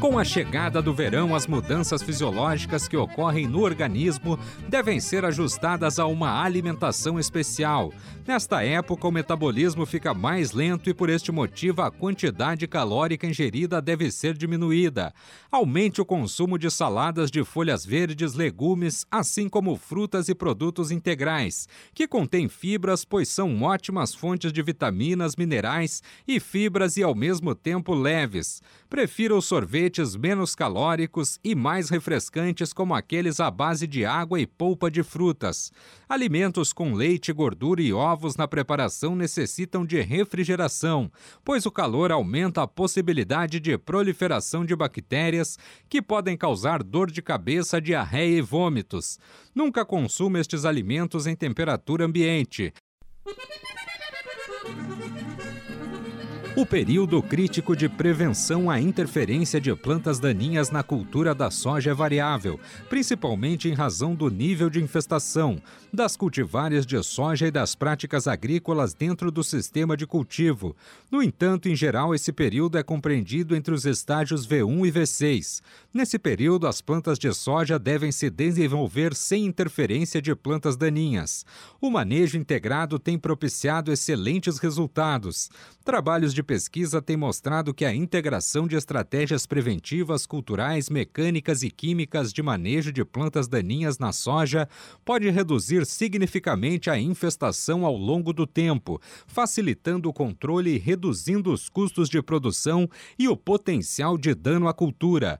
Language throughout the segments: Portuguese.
Com a chegada do verão, as mudanças fisiológicas que ocorrem no organismo devem ser ajustadas a uma alimentação especial. Nesta época, o metabolismo fica mais lento e, por este motivo, a quantidade calórica ingerida deve ser diminuída. Aumente o consumo de saladas de folhas verdes, legumes, assim como frutas e produtos integrais, que contêm fibras, pois são ótimas fontes de vitaminas, minerais e fibras e, ao mesmo tempo, leves. Prefira o sorvete sorvetes menos calóricos e mais refrescantes, como aqueles à base de água e polpa de frutas. Alimentos com leite, gordura e ovos na preparação necessitam de refrigeração, pois o calor aumenta a possibilidade de proliferação de bactérias que podem causar dor de cabeça, diarreia e vômitos. Nunca consuma estes alimentos em temperatura ambiente. O período crítico de prevenção à interferência de plantas daninhas na cultura da soja é variável, principalmente em razão do nível de infestação, das cultivares de soja e das práticas agrícolas dentro do sistema de cultivo. No entanto, em geral, esse período é compreendido entre os estágios V1 e V6. Nesse período, as plantas de soja devem se desenvolver sem interferência de plantas daninhas. O manejo integrado tem propiciado excelentes resultados. Trabalhos de pesquisa têm mostrado que a integração de estratégias preventivas, culturais, mecânicas e químicas de manejo de plantas daninhas na soja pode reduzir significativamente a infestação ao longo do tempo, facilitando o controle e reduzindo os custos de produção e o potencial de dano à cultura.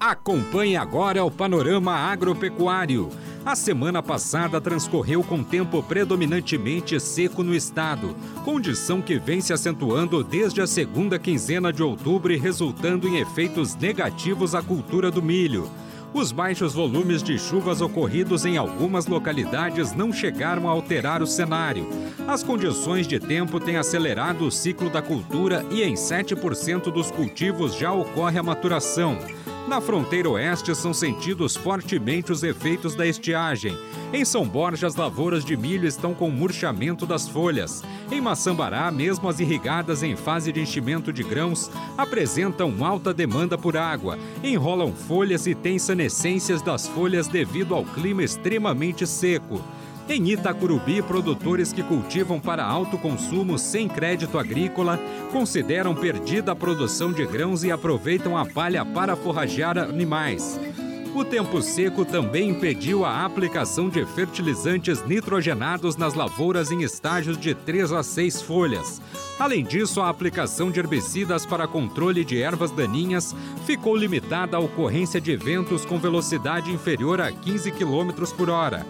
Acompanhe agora o panorama agropecuário. A semana passada transcorreu com tempo predominantemente seco no estado, condição que vem se acentuando desde a segunda quinzena de outubro resultando em efeitos negativos à cultura do milho. Os baixos volumes de chuvas ocorridos em algumas localidades não chegaram a alterar o cenário. As condições de tempo têm acelerado o ciclo da cultura e em 7% dos cultivos já ocorre a maturação. Na fronteira oeste são sentidos fortemente os efeitos da estiagem. Em São Borja, as lavouras de milho estão com murchamento das folhas. Em Maçambará, mesmo as irrigadas em fase de enchimento de grãos apresentam alta demanda por água, enrolam folhas e têm senescências das folhas devido ao clima extremamente seco. Em Itacurubi, produtores que cultivam para alto consumo sem crédito agrícola consideram perdida a produção de grãos e aproveitam a palha para forragear animais. O tempo seco também impediu a aplicação de fertilizantes nitrogenados nas lavouras em estágios de 3 a 6 folhas. Além disso, a aplicação de herbicidas para controle de ervas daninhas ficou limitada à ocorrência de ventos com velocidade inferior a 15 km por hora.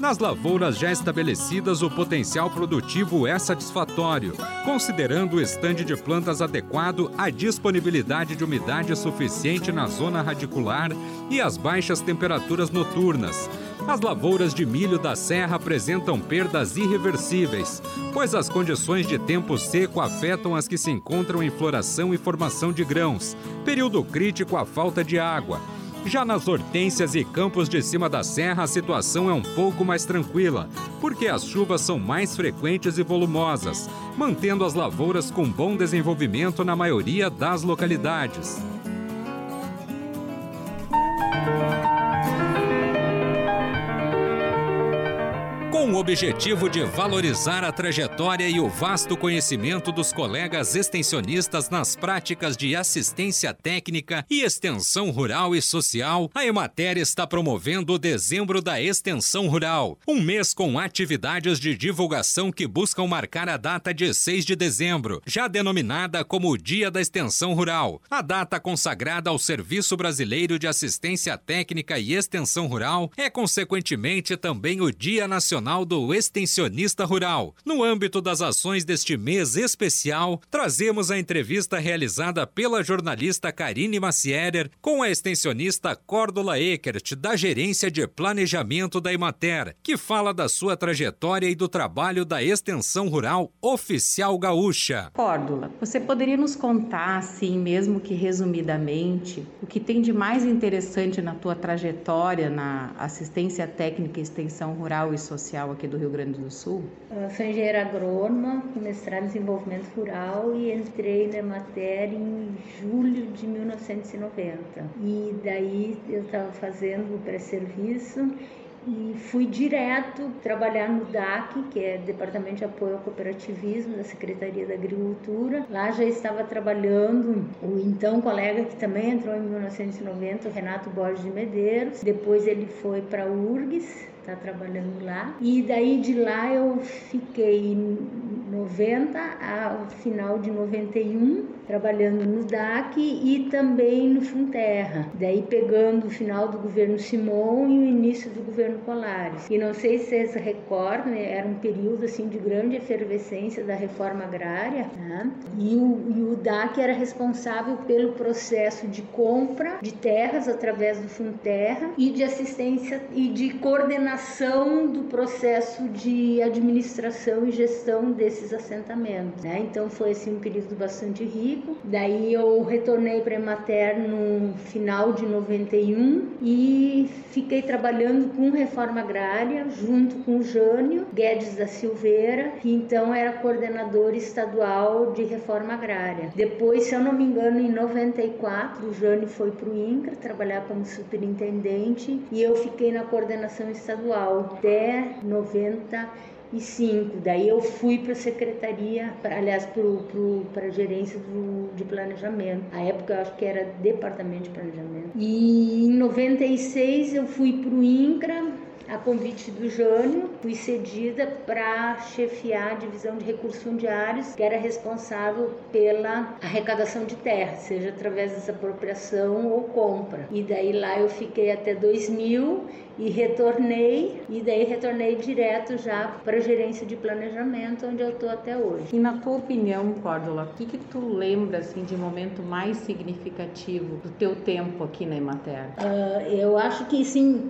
Nas lavouras já estabelecidas, o potencial produtivo é satisfatório, considerando o estande de plantas adequado, a disponibilidade de umidade suficiente na zona radicular e as baixas temperaturas noturnas. As lavouras de milho da serra apresentam perdas irreversíveis, pois as condições de tempo seco afetam as que se encontram em floração e formação de grãos, período crítico à falta de água já nas hortênsias e campos de cima da serra, a situação é um pouco mais tranquila, porque as chuvas são mais frequentes e volumosas, mantendo as lavouras com bom desenvolvimento na maioria das localidades. Com o objetivo de valorizar a trajetória e o vasto conhecimento dos colegas extensionistas nas práticas de assistência técnica e extensão rural e social, a Emater está promovendo o Dezembro da Extensão Rural, um mês com atividades de divulgação que buscam marcar a data de 6 de dezembro, já denominada como o Dia da Extensão Rural. A data consagrada ao Serviço Brasileiro de Assistência Técnica e Extensão Rural é, consequentemente, também o Dia Nacional Nacional do Extensionista Rural. No âmbito das ações deste mês especial, trazemos a entrevista realizada pela jornalista Karine Macierer com a extensionista Córdula Eckert, da Gerência de Planejamento da Emater, que fala da sua trajetória e do trabalho da extensão rural oficial gaúcha. Córdula, você poderia nos contar, assim, mesmo que resumidamente, o que tem de mais interessante na tua trajetória na assistência técnica extensão rural e social aqui do Rio Grande do Sul? Eu sou engenheira agrônoma, mestrado em desenvolvimento rural e entrei na matéria em julho de 1990. E daí eu estava fazendo o pré-serviço e fui direto trabalhar no DAC, que é Departamento de Apoio ao Cooperativismo da Secretaria da Agricultura. Lá já estava trabalhando o então colega que também entrou em 1990, o Renato Borges de Medeiros. Depois ele foi para a URGS, está trabalhando lá. E daí de lá eu fiquei 90 ao final de 91 trabalhando no DAC e também no Funterra. Daí pegando o final do governo Simon e o início do governo Colares. E não sei se vocês recordam, né, era um período assim de grande efervescência da reforma agrária, né? e, o, e o DAC era responsável pelo processo de compra de terras através do Funterra e de assistência e de coordenação do processo de administração e gestão assentamentos. Né? Então foi assim um período bastante rico Daí eu retornei para Emater no final de 91 e fiquei trabalhando com reforma agrária junto com o Jânio Guedes da Silveira, que então era coordenador estadual de reforma agrária. Depois, se eu não me engano, em 94, o Jânio foi para o INCRA trabalhar como superintendente e eu fiquei na coordenação estadual até 90 e cinco. Daí eu fui para a secretaria, pra, aliás, para a gerência do, de planejamento. A época eu acho que era departamento de planejamento. E em 96 eu fui para o INCRA, a convite do Jânio, fui cedida para chefiar a divisão de recursos fundiários, que era responsável pela arrecadação de terra, seja através dessa apropriação ou compra. E daí lá eu fiquei até 2000 e retornei e daí retornei direto já para a gerência de planejamento onde eu estou até hoje. E na tua opinião, Córdola, o que que tu lembra assim de momento mais significativo do teu tempo aqui na Emater? Uh, eu acho que sim,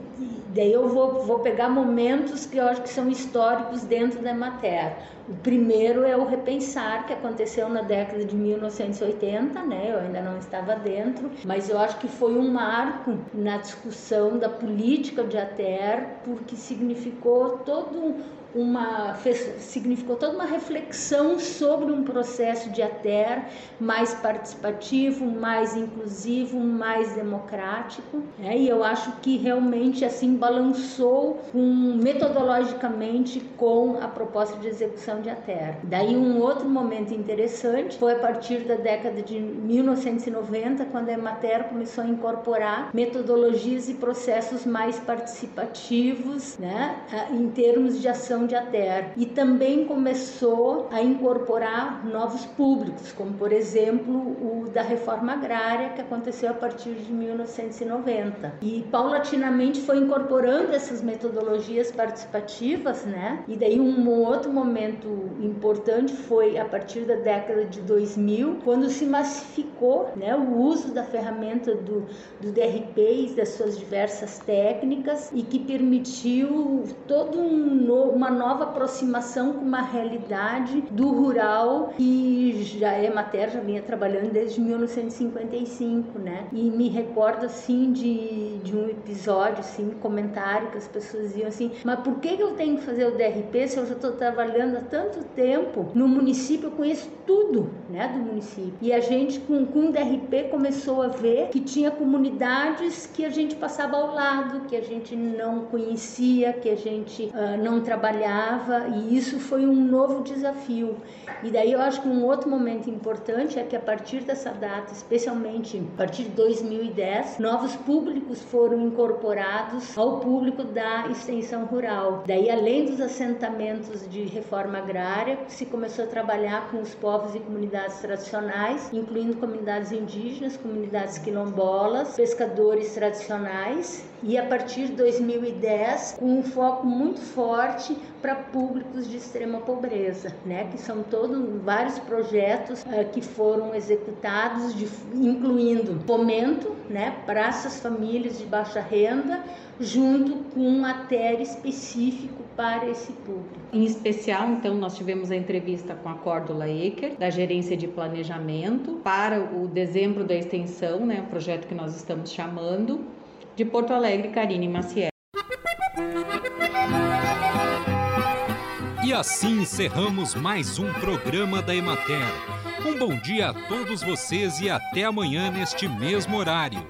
daí eu vou, vou pegar momentos que eu acho que são históricos dentro da Emater. O primeiro é o repensar que aconteceu na década de 1980, né? Eu ainda não estava dentro, mas eu acho que foi um marco na discussão da política de ATER, porque significou todo uma fez, significou toda uma reflexão sobre um processo de ATER mais participativo, mais inclusivo, mais democrático. Né? E eu acho que realmente assim balançou com, metodologicamente com a proposta de execução de ATER. Daí um outro momento interessante foi a partir da década de 1990, quando a Emater começou a incorporar metodologias e processos mais participativos, né, em termos de ação de ATER e também começou a incorporar novos públicos, como por exemplo o da reforma agrária que aconteceu a partir de 1990. E paulatinamente foi incorporando essas metodologias participativas, né? E daí um outro momento importante foi a partir da década de 2000, quando se massificou, né, o uso da ferramenta do, do DRP e das suas diversas técnicas e que permitiu todo um, uma nova aproximação com uma realidade do rural que já é matéria, já vinha trabalhando desde 1955, né? E me recordo assim de, de um episódio, assim, comentário que as pessoas diziam assim, mas por que eu tenho que fazer o DRP se eu já estou trabalhando há tanto tempo no município, eu conheço tudo, né, do município. E a gente com, com o DRP começou a ver que tinha comunidades que a gente passava ao lado, que a gente não conhecia, que a gente uh, não trabalhava trabalhava e isso foi um novo desafio. E daí eu acho que um outro momento importante é que a partir dessa data, especialmente a partir de 2010, novos públicos foram incorporados ao público da extensão rural. Daí, além dos assentamentos de reforma agrária, se começou a trabalhar com os povos e comunidades tradicionais, incluindo comunidades indígenas, comunidades quilombolas, pescadores tradicionais, e a partir de 2010, com um foco muito forte para públicos de extrema pobreza, né? Que são todos vários projetos uh, que foram executados, de, incluindo fomento, né? Para essas famílias de baixa renda, junto com um ATER específico para esse público. Em especial, então, nós tivemos a entrevista com a Córdula Eker, da Gerência de Planejamento, para o dezembro da extensão, né, o projeto que nós estamos chamando, de Porto Alegre, Karine Maciel. E assim encerramos mais um programa da Emater. Um bom dia a todos vocês e até amanhã neste mesmo horário.